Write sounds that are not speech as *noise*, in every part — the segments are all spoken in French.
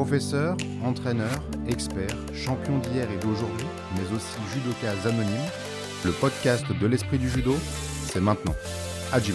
Professeur, entraîneur, expert, champion d'hier et d'aujourd'hui, mais aussi judoka anonyme, le podcast de l'esprit du judo, c'est maintenant. Hajime.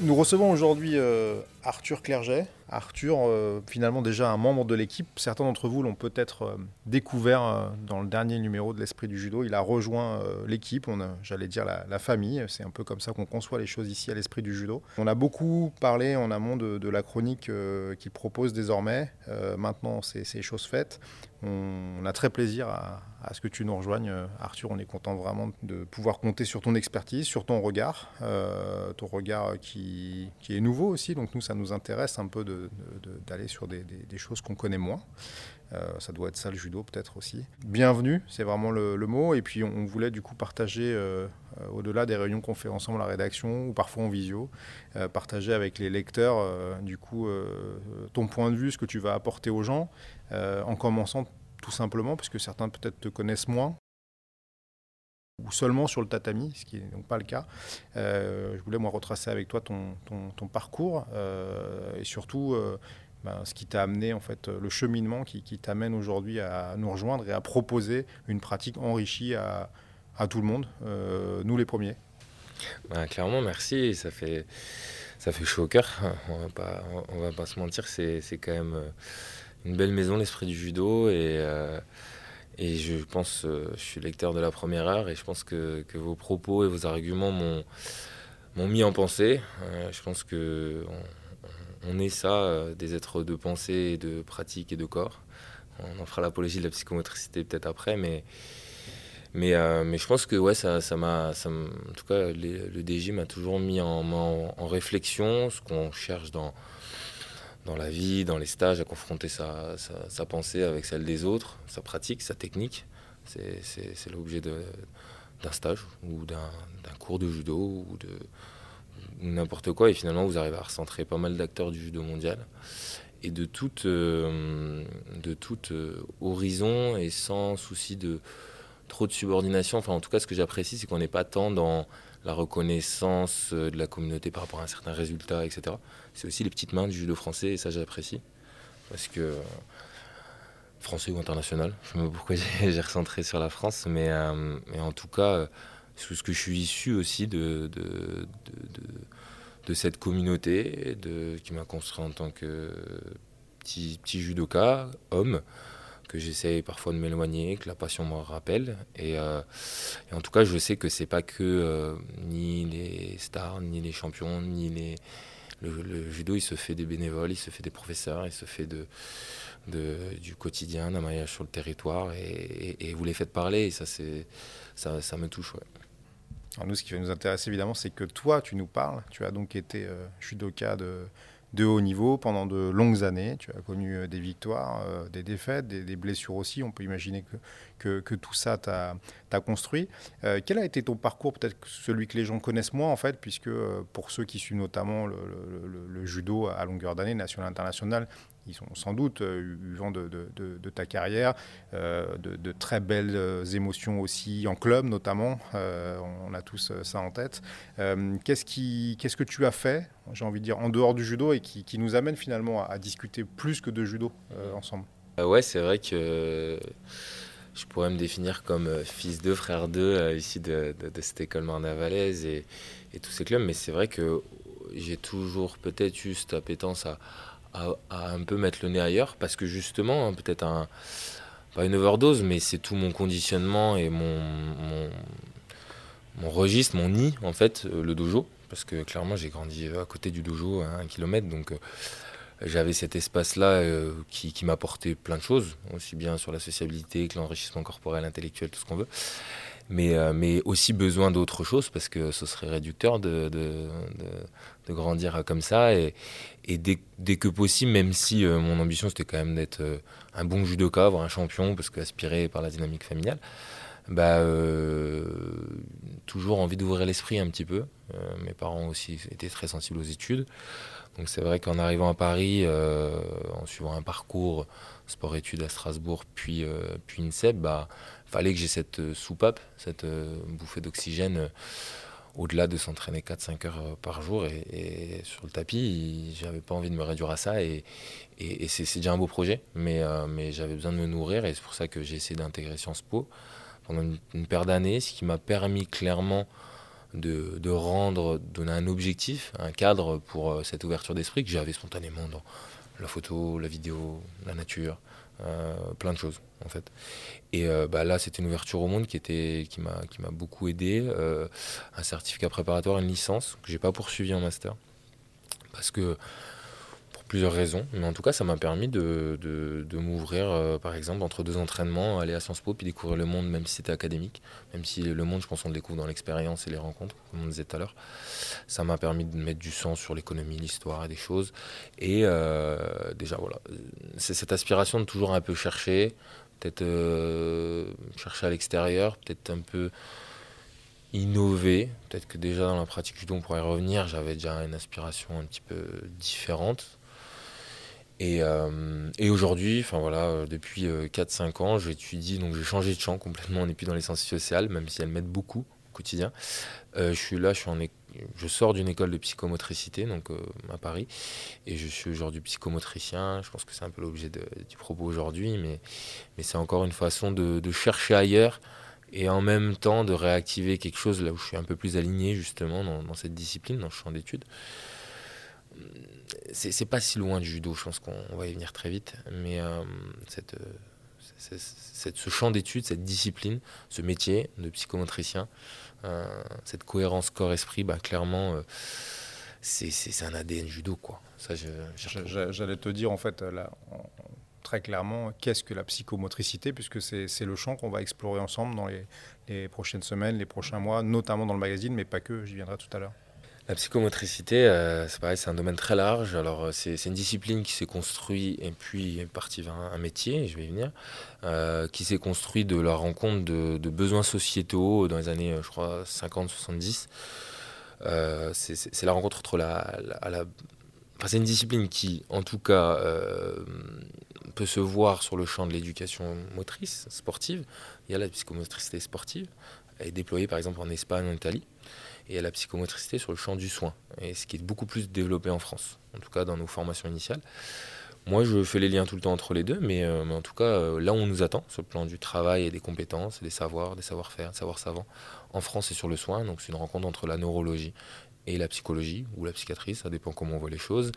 Nous recevons aujourd'hui euh, Arthur Clerget. Arthur, euh, finalement déjà un membre de l'équipe. Certains d'entre vous l'ont peut-être euh, découvert dans le dernier numéro de l'Esprit du Judo. Il a rejoint l'équipe, j'allais dire la, famille. C'est un peu comme ça qu'on conçoit les choses ici à l'Esprit du Judo. On a beaucoup parlé en amont de, la chronique qu'il propose désormais. maintenant, c'est chose faite. On, a très plaisir à, ce que tu nous rejoignes, Arthur. On est content vraiment de pouvoir compter sur ton expertise, sur ton regard, ton regard qui, qui est nouveau aussi. Donc nous, ça nous intéresse un peu d'aller sur des, choses qu'on connaît moins. Euh, ça doit être ça le judo peut-être aussi. Bienvenue, c'est vraiment le, mot. Et puis on, voulait du coup partager, euh, euh, au-delà des réunions qu'on fait ensemble à la rédaction ou parfois en visio, partager avec les lecteurs du coup ton point de vue, ce que tu vas apporter aux gens, en commençant tout simplement, parce que certains peut-être te connaissent moins, ou seulement sur le tatami, ce qui n'est donc pas le cas. Euh, je voulais moi retracer avec toi ton, parcours euh, et surtout euh, ben, ce qui t'a amené, en fait, le cheminement qui, t'amène aujourd'hui à nous rejoindre et à proposer une pratique enrichie à, à tout le monde, nous les premiers. Ben, clairement, merci. Ça fait, ça fait chaud au cœur. *laughs* On va pas, on va pas se mentir, c'est quand même une belle maison, l'esprit du judo et et je pense, euh, je suis lecteur de la première heure et je pense que, vos propos et vos arguments m'ont, mis en pensée. Euh, je pense que on, est ça, euh, des êtres de pensée, de pratique et de corps. On en fera l'apologie de la psychomotricité peut-être après, mais, mais, mais je pense que ouais, ça, ça m'a, en tout cas, le DJ m'a toujours mis en réflexion ce qu'on cherche dans dans la vie, dans les stages, à confronter sa, pensée avec celle des autres, sa pratique, sa technique. C'est l'objet d'un stage ou d'un cours de judo ou n'importe quoi. Et finalement, vous arrivez à recentrer pas mal d'acteurs du judo mondial et de toute, euh, euh, horizon et sans souci de trop de subordination. Enfin, en tout cas, ce que j'apprécie, c'est qu'on n'est pas tant dans la reconnaissance euh, de la communauté par rapport à un certain résultat, etc. C'est aussi les petites mains du judo français, et ça j'apprécie. Parce que euh, français ou international, je ne sais pas pourquoi *laughs* j'ai recentré sur la France, mais, euh, en tout cas, ce que je suis issu aussi de, cette communauté qui m'a construit en tant que petit, judoka, homme que j'essaie parfois de m'éloigner, que la passion me rappelle. Et, euh, en tout cas, je sais que c'est pas que euh, ni les stars, ni les champions, ni les. Le, judo, il se fait des bénévoles, il se fait des professeurs, il se fait du quotidien, d'un maillage sur le territoire. Et, vous les faites parler, et ça, ça, ça me touche. Alors nous, ce qui va nous intéresser évidemment, c'est que toi, tu nous parles. Tu as donc été euh, judoka de de haut niveau pendant de longues années. Tu as connu euh, des victoires, euh, des défaites, des, blessures aussi. On peut imaginer que, que, tout ça t'a construit. Euh, quel a été ton parcours, peut-être celui que les gens connaissent moins en fait, puisque pour ceux qui suivent notamment le, le judo à longueur d'année, national international, ils sont sans doute eu vent de, de, ta carrière, euh, de, très belles euh, émotions aussi en club notamment. Euh, on a tous ça en tête. qu'est-ce, qui, qu'est-ce que tu as fait, j'ai envie de dire, en dehors du judo et qui, nous amène finalement à, discuter plus que de judo ensemble? Ouais, c'est vrai que je pourrais me définir comme fils de frère d'eux ici de, cette école marne-valaise et, et tous ces clubs, mais c'est vrai que j'ai toujours peut-être juste appétence à à, un peu mettre le nez ailleurs parce que justement, hein, peut-être pas une overdose, mais c'est tout mon conditionnement et mon, mon, registre, mon nid en fait, euh, le dojo. Parce que clairement, j'ai grandi à côté du dojo un kilomètre, donc euh, j'avais cet espace-là euh, qui, qui m'apportait plein de choses, aussi bien sur la sociabilité que l'enrichissement corporel, intellectuel, tout ce qu'on veut mais, euh, mais aussi besoin d'autre chose parce que ce serait réducteur de, de, grandir comme ça. Et, dès, dès, que possible, même si euh, mon ambition c'était quand même d'être euh, un bon judoka, avoir un champion, parce qu'aspiré par la dynamique familiale, bah, toujours envie d'ouvrir l'esprit un petit peu. mes parents aussi étaient très sensibles aux études. Donc c'est vrai qu'en arrivant à Paris, en suivant un parcours sport-études à Strasbourg, puis, puis INSEP, bah, fallait que j'ai cette euh, soupape, cette euh, bouffée d'oxygène euh, au-delà de s'entraîner 4-5 heures euh, par jour et, sur le tapis, j'avais pas envie de me réduire à ça et, et, c'est déjà un beau projet, mais, euh, mais j'avais besoin de me nourrir et c'est pour ça que j'ai essayé d'intégrer Sciences Po pendant une, paire d'années, ce qui m'a permis clairement de, de, rendre, donner un objectif, un cadre pour euh, cette ouverture d'esprit que j'avais spontanément dans la photo, la vidéo, la nature, plein de choses en fait. Et euh, bah, là, c'était une ouverture au monde qui m'a beaucoup aidé. Euh, un certificat préparatoire, une licence que j'ai pas poursuivi en master. Parce que plusieurs raisons, mais en tout cas, ça m'a permis de, de, m'ouvrir, euh, par exemple, entre deux entraînements, aller à Sciences Po, puis découvrir le monde, même si c'était académique, même si le monde, je pense, on le découvre dans l'expérience et les rencontres, comme on disait tout à l'heure. Ça m'a permis de mettre du sens sur l'économie, l'histoire et des choses. Et déjà, voilà, c'est cette aspiration de toujours un peu chercher, peut-être euh, chercher à l'extérieur, peut-être un peu innover. Peut-être que déjà dans la pratique du don, on pourrait revenir, j'avais déjà une aspiration un petit peu différente. Et, euh, et aujourd'hui, enfin voilà, depuis 4-5 euh, ans, j'étudie, donc j'ai changé de champ complètement, on n'est plus dans les sciences sociales, même si elles m'aident beaucoup au quotidien. je suis là, je sors d'une école de psychomotricité, donc euh, à Paris, et je suis aujourd'hui psychomotricien. Je pense que c'est un peu l'objet du propos aujourd'hui, mais, mais c'est encore une façon de, chercher ailleurs et en même temps de réactiver quelque chose là où je suis un peu plus aligné justement dans, cette discipline, dans le champ d'études. C'est pas si loin du judo, je pense qu'on va y venir très vite, mais euh, cette, cette, ce champ d'études, cette discipline, ce métier de psychomotricien, euh, cette cohérence corps-esprit, bah, clairement, euh, c'est un ADN judo. quoi. J'allais te dire, en fait, là, très clairement, qu'est-ce que la psychomotricité, puisque c'est le champ qu'on va explorer ensemble dans les, les prochaines semaines, les prochains mois, notamment dans le magazine, mais pas que, j'y viendrai tout à l'heure. La psychomotricité, euh, c'est pareil, c'est un domaine très large. Alors, euh, c'est une discipline qui s'est construite et puis partie vers un, métier, je vais y venir, euh, qui s'est construit de la rencontre de, besoins sociétaux dans les années, je crois, 50-70. c'est la rencontre entre la. la, Enfin, c'est une discipline qui, en tout cas, peut se voir sur le champ de l'éducation motrice, sportive. Il y a la psychomotricité sportive. Elle est déployée, par exemple, en Espagne, en Italie et à la psychomotricité sur le champ du soin, et ce qui est beaucoup plus développé en France, en tout cas dans nos formations initiales. Moi, je fais les liens tout le temps entre les deux, mais, euh, en tout cas, euh, là on nous attend, sur le plan du travail et des compétences, des savoirs, des savoir-faire, des savoirs savants, en France et sur le soin, donc c'est une rencontre entre la neurologie et la psychologie, ou la psychiatrie, ça dépend comment on voit les choses.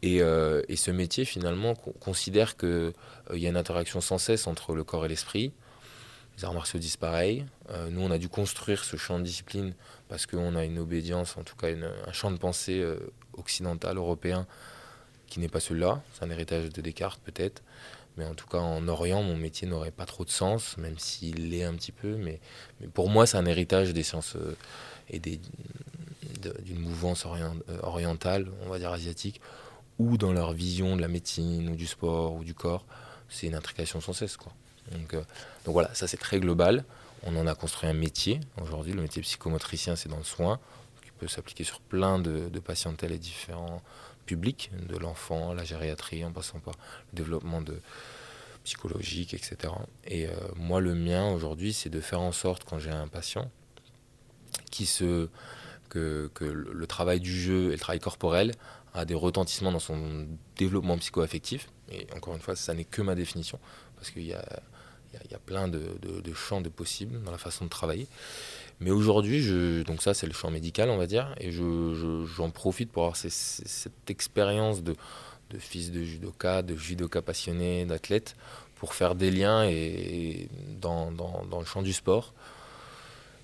Et, euh, et ce métier, finalement, considère qu'il y a une interaction sans cesse entre le corps et l'esprit, les arts martiaux pareil. Euh, nous, on a dû construire ce champ de discipline parce qu'on a une obédience, en tout cas un champ de pensée euh, occidental, européen, qui n'est pas celui-là. C'est un héritage de Descartes peut-être. Mais en tout cas, en Orient, mon métier n'aurait pas trop de sens, même s'il l'est un petit peu. Mais, pour moi, c'est un héritage des sciences euh, et d'une mouvance orientale, on va dire asiatique, ou dans leur vision de la médecine, ou du sport, ou du corps. C'est une intrication sans cesse. Quoi. Donc, euh, donc voilà, ça c'est très global. On en a construit un métier. Aujourd'hui, le métier psychomotricien, c'est dans le soin, qui peut s'appliquer sur plein de, patientèles et différents publics, de l'enfant, la gériatrie, en passant par le développement psychologique, etc. Et euh, moi, le mien aujourd'hui, c'est de faire en sorte, quand j'ai un patient, qui se, que, le travail du jeu et le travail corporel a des retentissements dans son développement psycho-affectif. Et encore une fois, ça n'est que ma définition, parce qu'il y a il y, a plein de, champs de possibles dans la façon de travailler. Mais aujourd'hui, donc ça c'est le champ médical, on va dire, et j'en profite pour avoir cette expérience de, fils de judoka, de judoka passionné, d'athlète, pour faire des liens et, dans, le champ du sport.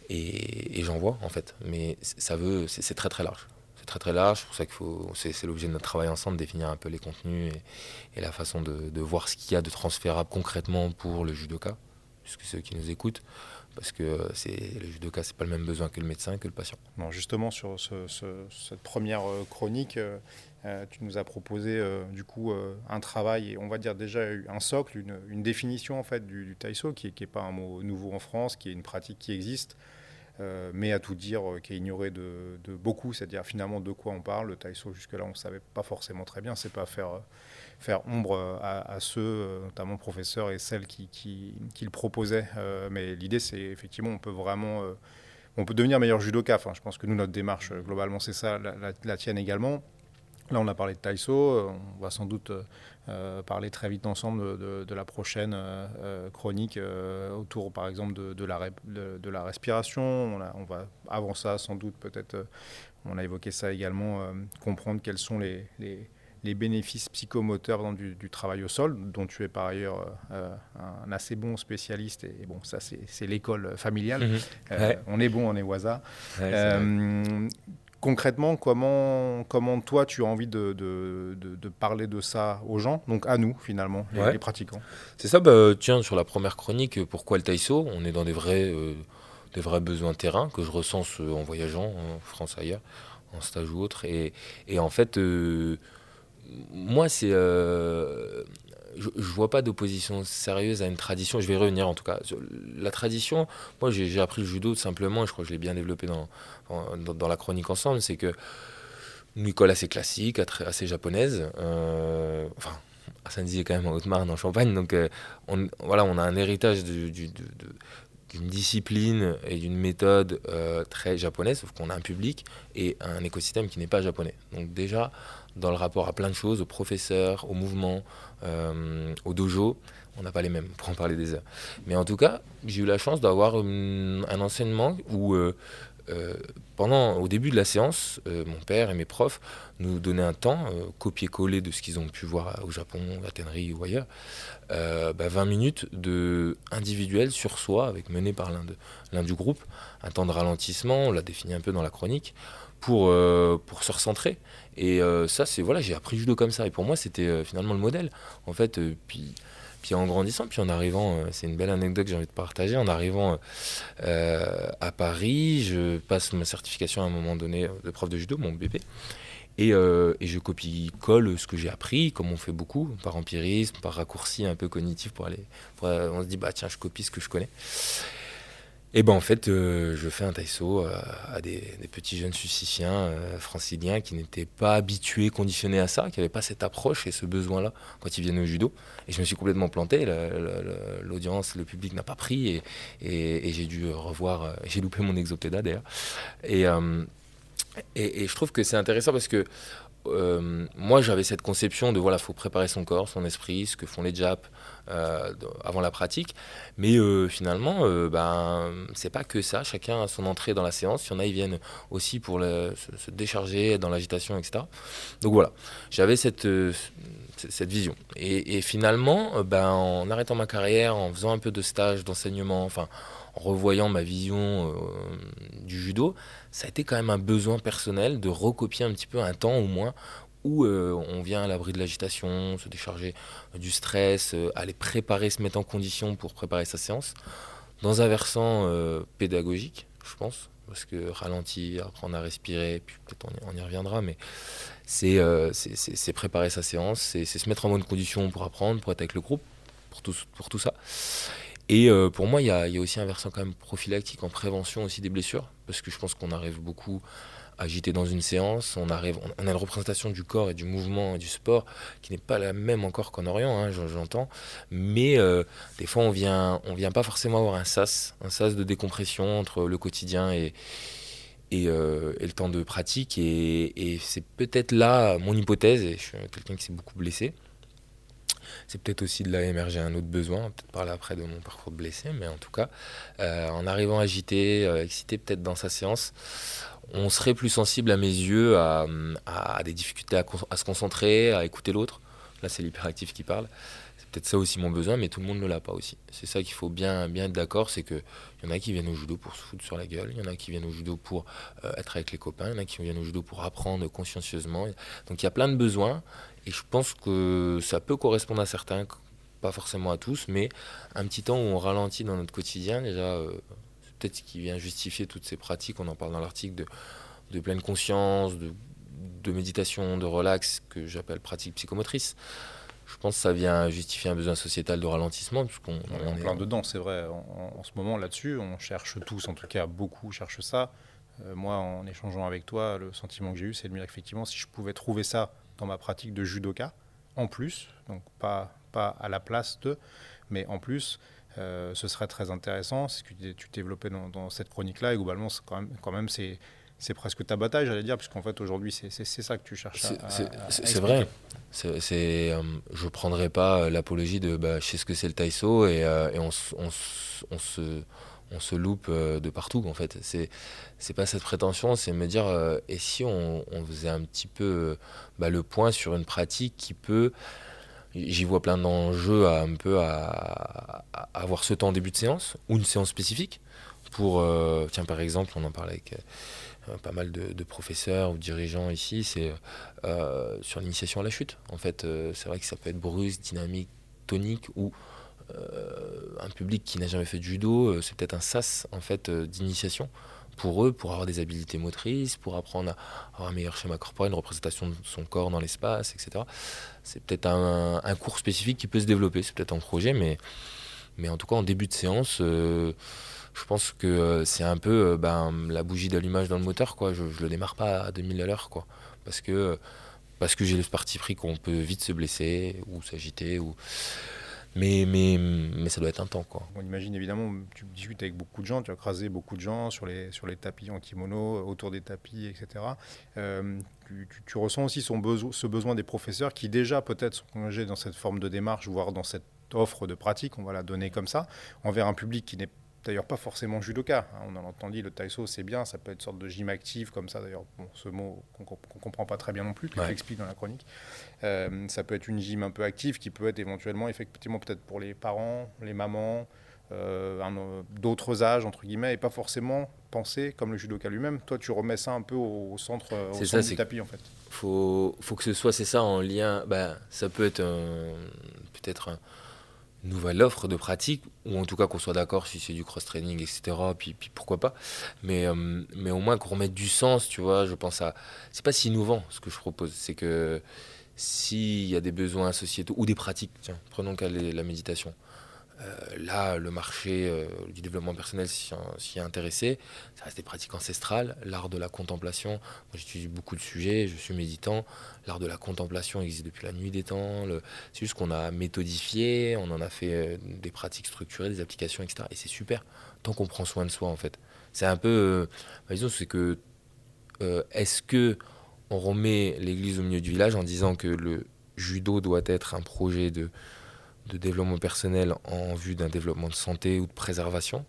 Et, j'en vois en fait, mais ça veut, c'est très très large très très large. C'est pour ça qu'il c'est, l'objet de notre travail ensemble, définir un peu les contenus et, la façon de, voir ce qu'il y a de transférable concrètement pour le judoka, puisque ceux qui nous écoutent, parce que c'est le judoka, c'est pas le même besoin que le médecin que le patient. Non, justement sur cette première euh, chronique. Euh, euh, tu nous as proposé du coup un travail et on va dire déjà un socle, une, définition en fait du, du qui n'est pas un mot nouveau en France, qui est une pratique qui existe, euh, mais à tout dire, euh, qui est ignoré de, beaucoup, c'est-à-dire finalement de quoi on parle. Le taïso, jusque-là, on ne savait pas forcément très bien. C'est pas faire, euh, faire ombre à, ceux, notamment professeurs et celles qui, qui, le proposaient. mais l'idée, c'est effectivement, on peut vraiment on peut devenir meilleur judoka. Enfin, je pense que nous, notre démarche, globalement, c'est ça, la, tienne également. Là, on a parlé de Taïso. On va sans doute parler très vite ensemble de, la prochaine chronique autour, par exemple, de, la, de, la respiration. On, on, va, avant ça, sans doute, peut-être, on a évoqué ça également, comprendre quels sont les, les les bénéfices psychomoteurs du, du, travail au sol, dont tu es par ailleurs euh, un assez bon spécialiste. Et, bon, ça, c'est l'école familiale. Euh, on est bon, on est Waza. Euh, concrètement, comment, comment toi, tu as envie de, de, parler de ça aux gens, donc à nous, finalement, les, pratiquants? C'est ça, bah, tiens, sur la première chronique, pourquoi le taïso On est dans des vrais, des vrais besoins terrain que je recense en voyageant en France ailleurs, en stage ou autre. Et, et en fait moi, c'est. Euh, je, ne vois pas d'opposition sérieuse à une tradition. Je vais revenir en tout cas. La tradition, moi j'ai appris le judo simplement, je crois que je l'ai bien développé dans, dans, la chronique ensemble, c'est que une école assez classique, assez japonaise. Euh, enfin, à Saint-Dizier quand même en Haute-Marne, en Champagne. Donc euh, voilà, on a un héritage d'une discipline et d'une méthode très japonaise, sauf qu'on a un public et un écosystème qui n'est pas japonais. Donc déjà, dans le rapport à plein de choses, aux professeurs, aux mouvements, euh, au dojo. On n'a pas les mêmes, pour en parler des heures. Mais en tout cas, j'ai eu la chance d'avoir hum, un enseignement où, euh, euh, pendant, au début de la séance, mon père et mes profs nous donnaient un temps, copier-coller de ce qu'ils ont pu voir au Japon, à Tenerife ou ailleurs, 20 bah, minutes de individuel sur soi, avec mené par l'un du groupe, un temps de ralentissement, on l'a défini un peu dans la chronique, pour, pour se recentrer et euh, ça, c'est voilà, j'ai appris judo comme ça. Et pour moi, c'était euh, finalement le modèle. En fait, euh, puis en grandissant, puis en arrivant, c'est une belle anecdote que j'ai envie de partager. En arrivant à Paris, je passe ma certification à un moment donné de prof de judo, mon. Et, et, je copie-colle ce que j'ai appris, comme on fait beaucoup, par empirisme, par raccourci un peu cognitif pour aller. on se dit, bah tiens, je copie ce que je connais. Et ben en fait, euh, je fais un taïso euh, à des, petits jeunes suicifiens euh, franciliens qui n'étaient pas habitués, conditionnés à ça, qui n'avaient pas cette approche et ce besoin-là quand ils viennent au judo. Et je me suis complètement planté. L'audience, le public n'a pas pris et, j'ai dû revoir. j'ai loupé mon exopéda d'ailleurs. Et, et, je trouve que c'est intéressant parce que moi j'avais cette conception de voilà, faut préparer son corps, son esprit, ce que font les Japs euh, avant la pratique. Mais euh, finalement, euh, ben, c'est pas que ça. Chacun a son entrée dans la séance. Il y en a, ils viennent aussi pour se, décharger dans l'agitation, etc. Donc voilà, j'avais cette, cette vision. Et, finalement, ben, en arrêtant ma carrière, en faisant un peu de stage, d'enseignement, enfin, en revoyant ma vision du judo, ça a été quand même un besoin personnel de recopier un petit peu un temps au moins euh, on vient à l'abri de l'agitation, se décharger du stress, euh, aller préparer, se mettre en condition pour préparer sa séance, dans un versant euh, pédagogique, je pense, parce que ralentir, apprendre à respirer, puis peut-être on, y reviendra, mais c'est préparer sa séance, c'est se mettre en bonne condition pour apprendre, pour être avec le groupe, pour tout, pour tout ça. Et pour moi, il y a, y a, aussi un versant quand même prophylactique en prévention aussi des blessures, parce que je pense qu'on arrive beaucoup agité dans une séance, on, arrive, on a une représentation du corps et du mouvement et du sport qui n'est pas la même encore qu'en Orient, hein, j'entends. Mais euh, des fois, on vient, on vient pas forcément avoir un sas, un sas de décompression entre le quotidien et, et, euh, le temps de pratique. Et, c'est peut-être là mon hypothèse, et je suis quelqu'un qui s'est beaucoup blessé. C'est peut-être aussi de là émerger un autre besoin, peut-être parler après de mon parcours de blessé, mais en tout cas, euh, en arrivant agité, excité peut-être dans sa séance, on serait plus sensible à mes yeux à, des difficultés à, se concentrer, à écouter l'autre. Là, c'est l'hyperactif qui parle. C'est peut-être ça aussi mon besoin, mais tout le monde ne l'a pas aussi. C'est ça qu'il faut bien, être d'accord, c'est qu'il y en a qui viennent au judo pour se foutre sur la gueule, il y en a qui viennent au judo pour euh, être avec les copains, il y en a qui viennent au judo pour apprendre consciencieusement. Donc il y a plein de besoins, et je pense que ça peut correspondre à certains, pas forcément à tous, mais un petit temps où on ralentit dans notre quotidien, déjà... Euh, peut-être ce qui vient justifier toutes ces pratiques, on en parle dans l'article, de, pleine conscience, de, méditation, de relax, que j'appelle pratique psychomotrice. Je pense que ça vient justifier un besoin sociétal de ralentissement. Puisqu'on, on, est en plein dedans, c'est vrai. En, ce moment, là-dessus, on cherche tous, en tout cas beaucoup cherchent ça. Euh, moi, en échangeant avec toi, le sentiment que j'ai eu, c'est de me dire qu'effectivement, si je pouvais trouver ça dans ma pratique de judoka, en plus, donc pas, pas à la place de, mais en plus, ce serait très intéressant. C'est ce que tu développais dans, dans cette chronique-là. Et globalement, quand même, quand même c'est c'est presque ta bataille, j'allais dire, puisqu'on fait aujourd'hui, c'est ça que tu cherches à. C'est vrai. C'est, euh, je ne prendrai pas l'apologie de bah, je sais ce que c'est le taïso et, euh, et on, on, on, se, on se loupe euh, de partout, en fait. C'est, c'est pas cette prétention, c'est me dire et si on, faisait un petit peu bah, le point sur une pratique qui peut. J'y vois plein d'enjeux à un peu à, avoir ce temps en début de séance ou une séance spécifique pour tiens par exemple on en parlait avec euh, pas mal de, professeurs ou dirigeants ici, c'est euh, sur l'initiation à la chute. En fait, euh, c'est vrai que ça peut être brusque, dynamique, tonique ou un public qui n'a jamais fait de judo, c'est peut-être un sas en fait d'initiation pour eux, pour avoir des habiletés motrices, pour apprendre à avoir un meilleur schéma corporel, une représentation de son corps dans l'espace, etc. C'est peut-être un, cours spécifique qui peut se développer, c'est peut-être un projet, mais, mais en tout cas en début de séance, je pense que euh, c'est un peu euh, ben, la bougie d'allumage dans le moteur. Quoi. Je ne le démarre pas à 2000 à l'heure. Quoi. Parce que, parce que j'ai le parti pris qu'on peut vite se blesser ou s'agiter. Ou... Mais, mais, mais ça doit être un temps. Quoi. On imagine évidemment, tu discutes avec beaucoup de gens, tu as crasé beaucoup de gens sur les, sur les tapis en kimono, autour des tapis, etc. Euh, tu, ressens aussi ce besoin des professeurs qui déjà peut-être sont engagés dans cette forme de démarche, voire dans cette offre de pratique, on va la donner comme ça, envers un public qui n'est d'ailleurs pas forcément judoka. Hein. On en entend dit, le taïso c'est bien, ça peut être une sorte de gym active comme ça d'ailleurs, ce mot qu'on ne comprend pas très bien non plus, que tu expliques dans la chronique. Euh, ça peut être une gym un peu active qui peut être éventuellement, effectivement, peut-être pour les parents, les mamans, euh, d'autres âges, entre guillemets, et pas forcément penser comme le judoka lui-même. Toi, tu remets ça un peu au, centre, au centre du tapis en fait. Faut, faut que ce soit, c'est ça, en lien. Bah, ça peut être peut-être un nouvelle offre de pratique, ou en tout cas qu'on soit d'accord si c'est du cross-training, etc. Puis, puis pourquoi pas. Mais, euh, mais au moins qu'on remette du sens, tu vois. Je pense à. C'est pas si innovant ce que je propose. C'est que s'il y a des besoins sociétaux ou des pratiques, tiens, prenons qu'à la méditation. Euh, là, le marché euh, du développement personnel s'y est intéressé. Ça reste des pratiques ancestrales. L'art de la contemplation, j'étudie beaucoup de sujets, je suis méditant. L'art de la contemplation existe depuis la nuit des temps. C'est juste qu'on a méthodifié, on en a fait euh, des pratiques structurées, des applications, etc. Et c'est super, tant qu'on prend soin de soi en fait. C'est un peu. Bah, disons, c'est que. Est-ce que on remet l'église au milieu du village en disant que le judo doit être un projet de de développement personnel en vue d'un développement de santé ou de préservation,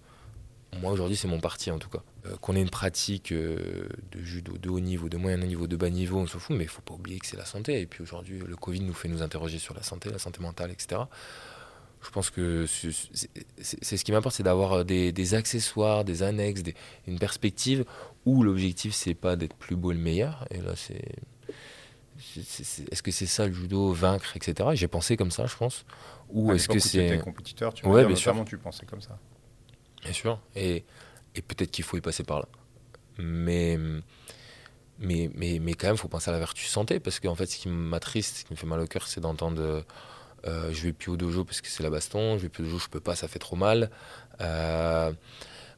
moi aujourd'hui c'est mon parti en tout cas. Euh, qu'on ait une pratique euh, de de haut niveau, de moyen niveau, de bas niveau, on s'en fout, mais il faut pas oublier que c'est la santé. Et puis aujourd'hui le Covid nous fait nous interroger sur la santé, la santé mentale, etc. Je pense que c'est ce qui m'importe, c'est d'avoir des, accessoires, des annexes, une perspective où l'objectif c'est pas d'être plus beau et le meilleur. Et là c'est est-ce que c'est ça le judo, vaincre, etc. J'ai pensé comme ça, je pense. Ou est-ce que c'est. compétiteur, tu ouais, bien sûr. tu pensais comme ça. Bien sûr. Et, et peut-être qu'il faut y passer par là. Mais, mais, mais, mais quand même, il faut penser à la vertu santé. Parce qu'en fait, ce qui m'attriste, ce qui me fait mal au cœur, c'est d'entendre. Euh, je vais plus au dojo parce que c'est la baston, je vais plus au dojo, je peux pas, ça fait trop mal. Euh,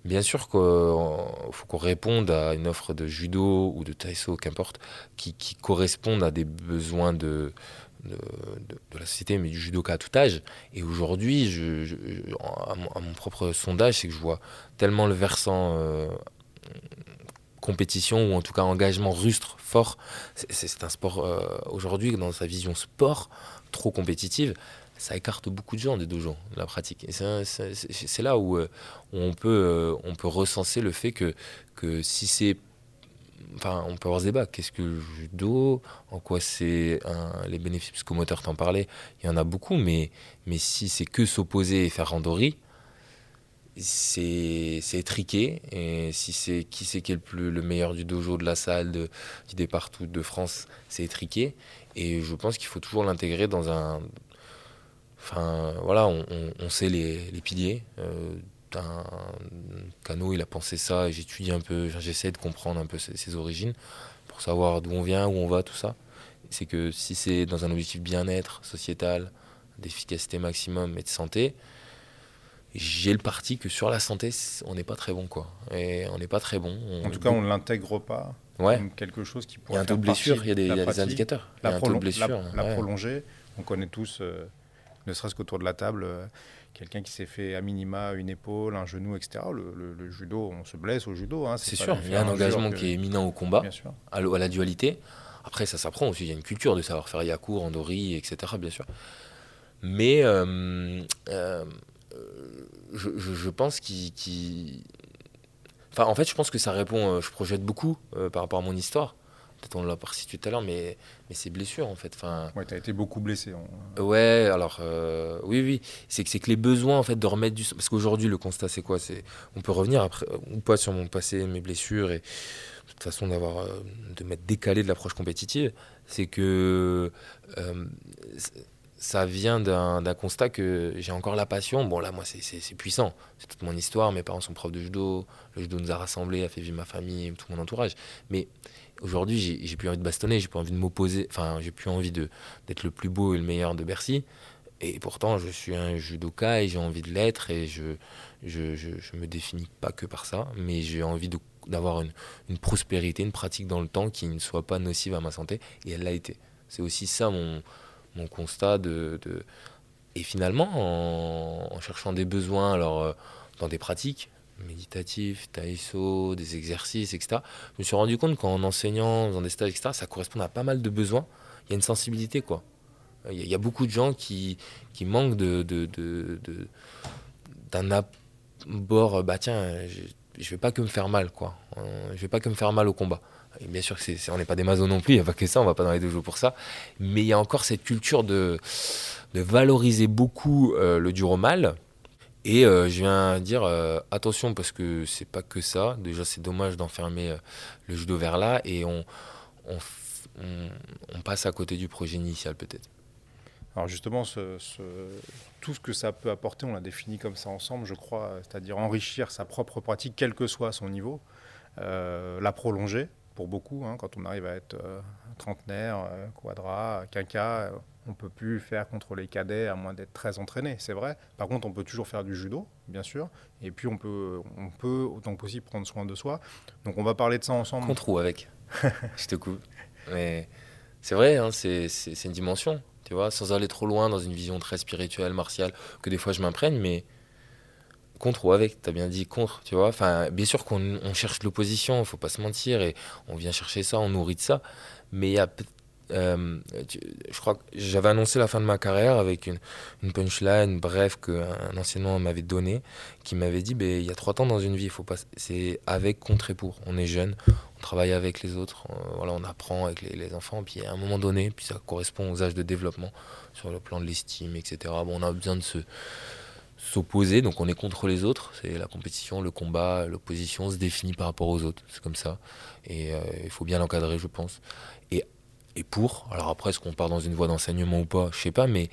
Bien sûr qu'il faut qu'on réponde à une offre de judo ou de taïso, qu'importe, qui, qui corresponde à des besoins de, la société, mais du judoka à tout âge. Et aujourd'hui, à, mon, propre sondage, c'est que je vois tellement le versant euh, compétition ou en tout cas engagement rustre fort. C'est un sport euh, aujourd'hui, dans sa vision sport, trop compétitive ça écarte beaucoup de gens des dojos, la pratique. C'est là où, euh, on, peut, euh, on peut recenser le fait que, si c'est. Enfin, on peut avoir ce débat. Qu'est-ce que le judo? En quoi c'est les bénéfices? Psychomoteurs, t'en parlais, il y en a beaucoup, mais, mais si c'est que s'opposer et faire randori, c'est étriqué. Et si c'est qui c'est qui est le, plus, le meilleur du dojo, de la salle, de, du départ de France, c'est étriqué. Et je pense qu'il faut toujours l'intégrer dans un, Enfin, voilà, on, sait les, piliers. Euh, un canot, il a pensé ça, et j'étudie un peu, j'essaie de comprendre un peu ses, origines pour savoir d'où on vient, où on va, tout ça. C'est que si c'est dans un objectif bien-être sociétal, d'efficacité maximum et de santé, j'ai le parti que sur la santé, on n'est pas très bon, quoi. Et on n'est pas très bon. en tout cas, on ne l'intègre pas ouais. comme quelque chose qui pourrait. Il y a un taux de blessure, il y a des, indicateurs. Y a. La, prolongée, on connaît tous. Euh, ne serait-ce qu'autour de la table, quelqu'un qui s'est fait à minima une épaule, un genou, etc. Le, judo, on se blesse au judo. Hein, c'est sûr, il y a un engagement qui est éminent au combat, à, la dualité. Après, ça s'apprend aussi. Il y a une culture de savoir faire yaku, andori, etc. Bien sûr. Mais euh, euh, je, pense qu'il. Enfin, en fait, je pense que ça répond. Euh, je projette beaucoup par rapport à mon histoire peut-être on l'a situé tout à l'heure, mais, mais c'est blessure en fait. Enfin, ouais, tu as été beaucoup blessé. Ouais, alors euh, oui, oui. C'est que, que les besoins en fait de remettre du. Parce qu'aujourd'hui, le constat, c'est quoi? C'est On peut revenir après, ou pas sur mon passé, mes blessures et de toute façon d'avoir euh, de m'être décalé de l'approche compétitive. C'est que. Euh, ça vient d'un constat que j'ai encore la passion. Bon, là, moi, c'est puissant. C'est toute mon histoire. Mes parents sont profs de judo. Le judo nous a rassemblés, a fait vivre ma famille, tout mon entourage. Mais Aujourd'hui, j'ai plus envie de bastonner, j'ai plus envie de m'opposer, enfin, j'ai plus envie d'être le plus beau et le meilleur de Bercy. Et pourtant, je suis un judoka et j'ai envie de l'être et je, je, je, me définis pas que par ça, mais j'ai envie d'avoir une, une, prospérité, une pratique dans le temps qui ne soit pas nocive à ma santé et elle l'a été. C'est aussi ça mon, mon constat de, de... Et finalement, en, en, cherchant des besoins alors, euh, dans des pratiques, méditatif, taïso, des exercices, etc. Je me suis rendu compte qu'en enseignant, dans des stages, etc., ça correspond à pas mal de besoins. Il y a une sensibilité, quoi. Il y a, beaucoup de gens qui, qui manquent de, de, d'un abord, bah tiens, je, je vais pas que me faire mal, quoi. Je vais pas que me faire mal au combat. Et bien sûr que c'est, on n'est pas des mazos non plus, il n'y a pas que ça, on va pas dans les deux jours pour ça. Mais il y a encore cette culture de, de valoriser beaucoup euh, le dur au mal, et euh, je viens dire euh, attention parce que c'est pas que ça. Déjà, c'est dommage d'enfermer euh, le judo vers là et on, passe à côté du projet initial peut-être. Alors justement, tout ce que ça peut apporter, on l'a défini comme ça ensemble, je crois, c'est-à-dire enrichir sa propre pratique, quel que soit son niveau, la prolonger pour beaucoup, hein, quand on arrive à être trentenaire, quadra, quinca, on peut plus faire contre les cadets à moins d'être très entraîné, c'est vrai. Par contre, on peut toujours faire du judo, bien sûr. Et puis, on peut, on peut autant que possible prendre soin de soi. Donc, on va parler de ça ensemble. Contre ou avec *laughs* Je te coupe. Mais c'est vrai, hein, c'est une dimension, tu vois, sans aller trop loin dans une vision très spirituelle, martiale, que des fois je m'imprègne, mais contre ou avec, tu as bien dit contre, tu vois. Enfin, bien sûr qu'on cherche l'opposition, il faut pas se mentir, et on vient chercher ça, on nourrit de ça. Mais il y a euh, je crois que j'avais annoncé la fin de ma carrière avec une, une punchline, bref, qu'un enseignant m'avait donné, qui m'avait dit ben, il y a trois temps dans une vie, faut pas, c'est avec, contre et pour. On est jeune, on travaille avec les autres, on, voilà, on apprend avec les, enfants, puis à un moment donné, puis ça correspond aux âges de développement sur le plan de l'estime, etc. Bon, on a besoin de se s'opposer, donc on est contre les autres, c'est la compétition, le combat, l'opposition se définit par rapport aux autres, c'est comme ça, et euh, il faut bien l'encadrer, je pense. Et pour. Alors après, est-ce qu'on part dans une voie d'enseignement ou pas Je sais pas, mais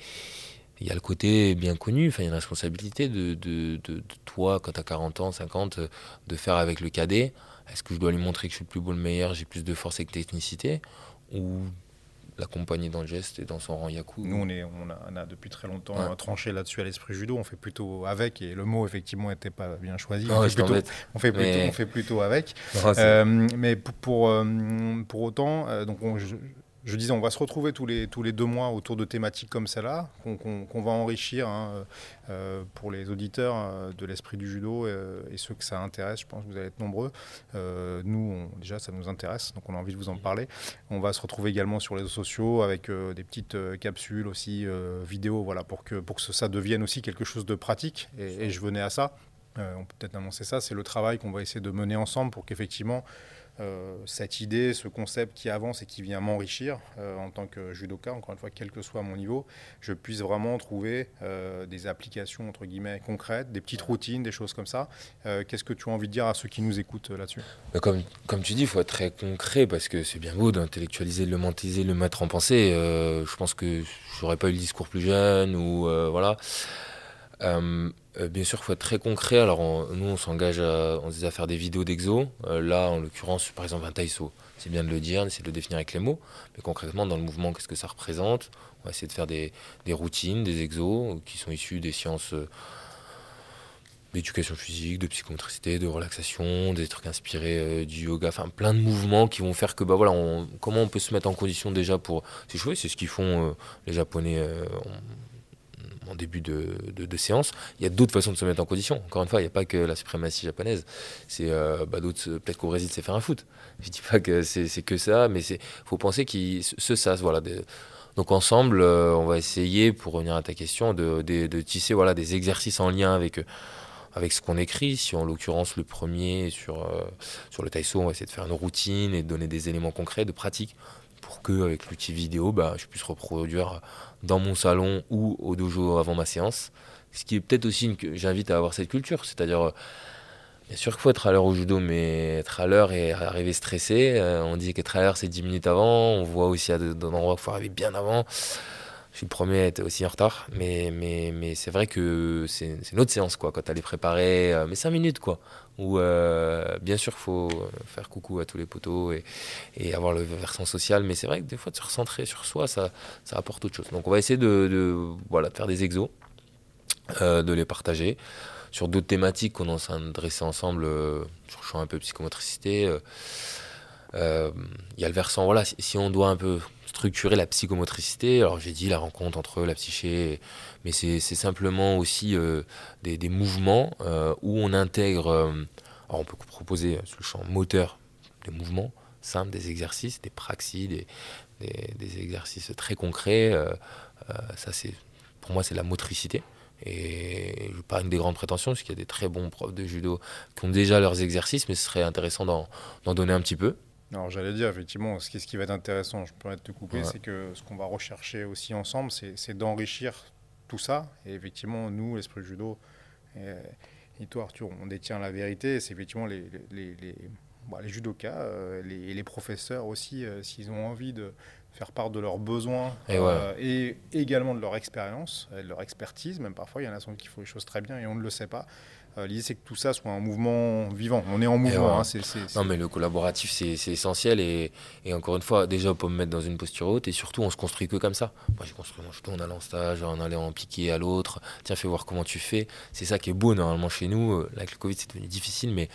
il y a le côté bien connu, enfin, il y a une responsabilité de, de, de, toi, quand tu as 40 ans, 50, de faire avec le cadet. Est-ce que je dois lui montrer que je suis le plus beau, le meilleur, j'ai plus de force et de technicité Ou l'accompagner dans le geste et dans son rang yaku? Nous, on, est, on, a, depuis très longtemps tranché là-dessus à l'esprit judo. On fait plutôt avec, et le mot, effectivement, n'était pas bien choisi. on, fait plutôt, on, fait plutôt, on, fait plutôt, avec. Euh, mais pour, pour, euh, pour autant, euh, donc je, je disais, on va se retrouver tous les, tous les deux mois autour de thématiques comme celle-là, qu'on va enrichir hein, euh, pour les auditeurs euh, de l'esprit du judo euh, et, ceux que ça intéresse. Je pense que vous allez être nombreux. nous, déjà, ça nous intéresse, donc on a envie de vous en parler. On va se retrouver également sur les réseaux sociaux avec des petites capsules aussi, vidéo, voilà, pour que, pour que ça devienne aussi quelque chose de pratique. Et je venais à ça. on peut peut-être annoncer ça. C'est le travail qu'on va essayer de mener ensemble pour qu'effectivement, euh, cette idée, ce concept qui avance et qui vient m'enrichir euh, en tant que judoka, encore une fois, quel que soit mon niveau, je puisse vraiment trouver euh, des applications entre guillemets concrètes, des petites routines, des choses comme ça. Qu'est-ce que tu as envie de dire à ceux qui nous écoutent là-dessus? Bah, comme, comme tu dis, il faut être très concret parce que c'est bien beau d'intellectualiser, de le mentaliser, de le mettre en pensée. je pense que j'aurais pas eu le discours plus jeune ou voilà. Euh, euh, bien sûr, il faut être très concret. Alors, nous, on s'engage à, faire des vidéos d'exo. Euh, là, en l'occurrence, par exemple, un taïso. C'est bien de le dire, c'est de le définir avec les mots. Mais concrètement, dans le mouvement, qu'est-ce que ça représente? On va essayer de faire des, routines, des exos qui sont issus des sciences d'éducation physique, de psychomotricité, de relaxation, des trucs inspirés du yoga, enfin plein de mouvements qui vont faire que bah voilà, comment on peut se mettre en condition déjà pour s'échouer, c'est ce qu'ils font les Japonais en début de, séance. Il y a d'autres façons de se mettre en condition. Encore une fois, il n'y a pas que la suprématie japonaise. C'est bah, d'autres. Peut-être qu'au Brésil, c'est faire un foot. Je dis pas que c'est que ça, mais il faut penser qu'il se sas, voilà. donc ensemble, on va essayer, pour revenir à ta question, de, tisser voilà, des exercices en lien avec avec ce qu'on écrit. Si en l'occurrence le premier sur, euh, sur le taïso, on va essayer de faire une routine et de donner des éléments concrets de pratique pour que avec l'outil vidéo, bah, je puisse reproduire dans mon salon ou au dojo avant ma séance. Ce qui est peut-être aussi une... j'invite à avoir cette culture, c'est-à-dire euh, Bien sûr qu'il faut être à l'heure au judo, mais être à l'heure et arriver stressé. Euh, on dit qu'être à l'heure, c'est 10 minutes avant. On voit aussi à des endroits qu'il faut arriver bien avant. Je suis le premier être aussi en retard, mais, mais, mais c'est vrai que c'est une autre séance, quoi, quand tu allais préparer, euh, mais 5 minutes, quoi. Où, euh, bien sûr, faut faire coucou à tous les poteaux et, avoir le versant social, mais c'est vrai que des fois, de se recentrer sur soi, ça, ça apporte autre chose. Donc, on va essayer de, voilà, faire des exos, euh, de les partager. Sur d'autres thématiques qu'on a dresser ensemble, sur le champ un peu psychomotricité, il y a le versant, voilà, si on doit un peu structurer la psychomotricité. Alors j'ai dit la rencontre entre la psyché, mais c'est simplement aussi euh, des, mouvements euh, où on intègre, euh, alors on peut proposer sur le champ moteur des mouvements simples, des exercices, des praxis, des, exercices très concrets. ça pour moi c'est la motricité. Et je parle des grandes prétentions, parce qu'il y a des très bons profs de judo qui ont déjà leurs exercices, mais ce serait intéressant d'en donner un petit peu. Alors j'allais dire effectivement, ce qui, ce qui va être intéressant, je pourrais te couper, c'est que ce qu'on va rechercher aussi ensemble, c'est d'enrichir tout ça. Et effectivement, nous, l'esprit judo, et, toi Arthur, on détient la vérité. C'est effectivement les, les, les, bah, les judokas euh, et les, professeurs aussi, euh, s'ils ont envie de faire part de leurs besoins et, euh, et également de leur expérience, de leur expertise. Même parfois, il y en a qui font les choses très bien et on ne le sait pas. Euh, l'idée, c'est que tout ça soit un mouvement vivant. On est en mouvement. Hein, non, mais le collaboratif, c'est essentiel. Et, encore une fois, déjà, on peut me mettre dans une posture haute. Et surtout, on se construit que comme ça. Moi, j'ai construit mon judo en allant en stage, en allant en piquer à l'autre. Tiens, fais voir comment tu fais. C'est ça qui est beau, normalement, chez nous. Euh, avec le Covid, c'est devenu difficile, mais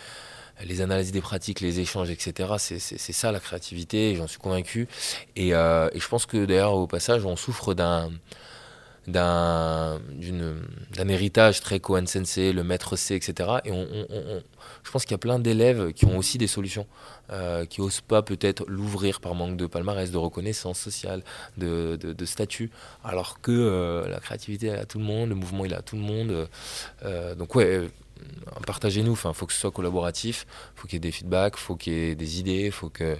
les analyses des pratiques, les échanges, etc. C'est ça la créativité, j'en suis convaincu. Et, euh, et, je pense que d'ailleurs, au passage, on souffre d'un d'un héritage très Kohan Sensei, le maître C, etc. Et on, je pense qu'il y a plein d'élèves qui ont aussi des solutions, euh, qui n'osent pas peut-être l'ouvrir par manque de palmarès, de reconnaissance sociale, de, de, statut, alors que euh, la créativité est à tout le monde, le mouvement il à tout le monde. Euh, donc ouais, partagez-nous, il faut que ce soit collaboratif, faut qu'il y ait des feedbacks, faut qu'il y ait des idées, faut que...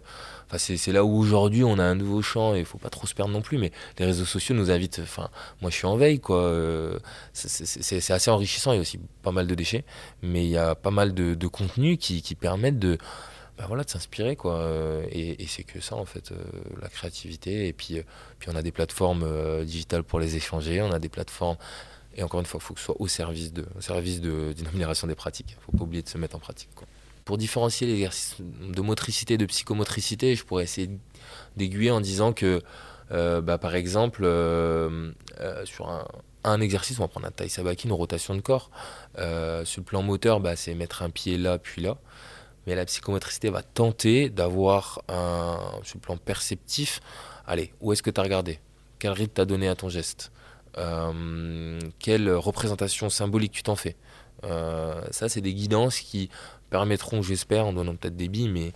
Enfin, c'est là où aujourd'hui on a un nouveau champ et faut pas trop se perdre non plus, mais les réseaux sociaux nous invitent, enfin, moi je suis en veille, quoi. Euh, c'est assez enrichissant, il y a aussi pas mal de déchets, mais il y a pas mal de, de contenus qui, permettent de... Ben voilà, de s'inspirer quoi euh, et, et c'est que ça en fait euh, la créativité et puis puis on a des plateformes digitales pour les échanger on a des plateformes et encore une fois, il faut que ce soit au service de, au service d'une amélioration des pratiques. Il ne faut pas oublier de se mettre en pratique. Pour différencier l'exercice de motricité de psychomotricité, je pourrais essayer d'aiguiller en disant que, euh, bah, par exemple, euh, euh, sur un, exercice, on va prendre un taille sabaki, une rotation de corps. sur le plan moteur, bah, c'est mettre un pied là, puis là. Mais la psychomotricité va tenter d'avoir sur le plan perceptif, allez, où est-ce que tu as regardé? Quel rythme t'as donné à ton geste? Quelle représentation symbolique tu t'en fais. Euh, ça, c'est des guidances qui permettront, j'espère, en donnant peut-être des billes, mais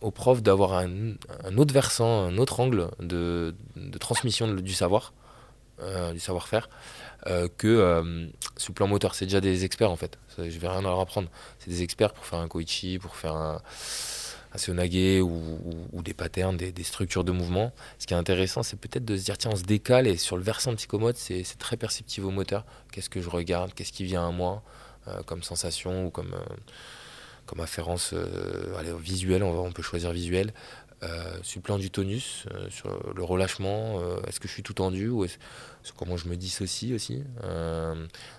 aux profs d'avoir un, autre versant, un autre angle de, transmission du savoir, euh, du savoir-faire, que sur le plan moteur. C'est déjà des experts en fait. Je vais rien leur apprendre. C'est des experts pour faire un koichi, pour faire un un ou, ou, des patterns, des, structures de mouvement. Ce qui est intéressant, c'est peut-être de se dire, tiens, on se décale et sur le versant psychomote, c'est très perceptif au moteur. Qu'est-ce que je regarde? Qu'est-ce qui vient à moi? Euh, comme sensation ou comme, euh, comme afférence euh, visuelle on, on, peut choisir visuel. Euh, sur le plan du tonus, euh, sur le relâchement, euh, est-ce que je suis tout tendu ou comment je me dissocie aussi,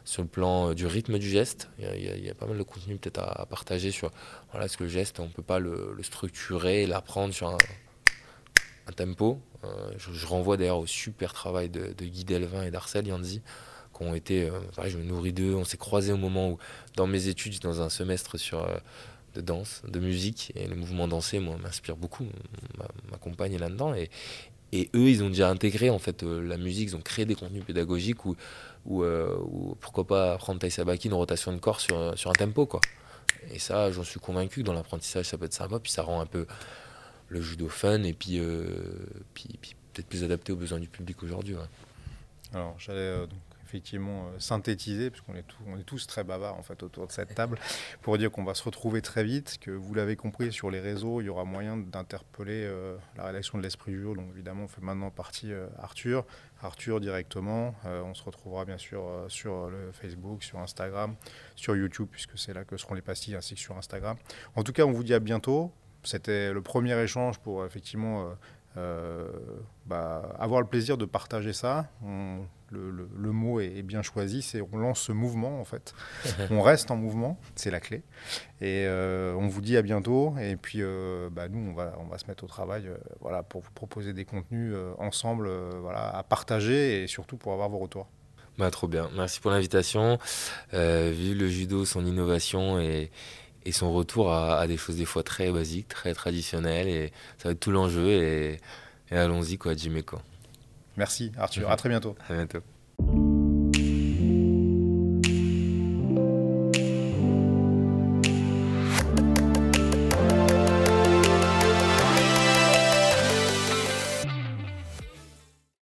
sur le plan du rythme du geste, il y, a pas mal de contenu peut-être à, partager sur voilà, est-ce que le geste, on peut pas le, structurer, l'apprendre sur un, tempo. Je, renvoie d'ailleurs au super travail de, Guy Delvin et d'Arcel Yanzi qui ont été, je me nourris d'eux, on s'est croisés au moment où, dans mes études, dans un semestre sur de danse, de musique. Et le mouvement dansé, moi, m'inspire beaucoup, m'accompagne là-dedans. Et, Et eux, ils ont déjà intégré en fait la musique, ils ont créé des contenus pédagogiques ou, ou, pourquoi pas apprendre Tai Sabaki, une rotation de corps sur, sur un tempo quoi. Et ça, j'en suis convaincu que dans l'apprentissage, ça peut être sympa, puis ça rend un peu le judo fun et puis, puis, puis peut-être plus adapté aux besoins du public aujourd'hui. Alors, j'allais euh, effectivement euh, synthétiser, puisqu'on est, est tous très bavards en fait autour de cette table, pour dire qu'on va se retrouver très vite, que vous l'avez compris sur les réseaux, il y aura moyen d'interpeller euh, la rédaction de l'Esprit du jour. Donc évidemment, on fait maintenant partie Arthur, Arthur directement. on se retrouvera bien sûr sur le Facebook, sur Instagram, sur YouTube, puisque c'est là que seront les pastilles, ainsi que sur Instagram. En tout cas, on vous dit à bientôt. C'était le premier échange pour effectivement euh, bah, avoir le plaisir de partager ça. Le, mot est, bien choisi, c'est on lance ce mouvement en fait. on reste en mouvement, c'est la clé. Et euh, on vous dit à bientôt. Et puis euh, bah, nous, on va, on va se mettre au travail voilà, pour vous proposer des contenus ensemble voilà, à partager et surtout pour avoir vos retours. Bah, trop bien, merci pour l'invitation. vive le judo, son innovation et, son retour à, des choses des fois très basiques, très traditionnelles. Et ça va être tout l'enjeu. Et, allons-y, quoi, Jimmy. Merci, Arthur. À très bientôt. À bientôt.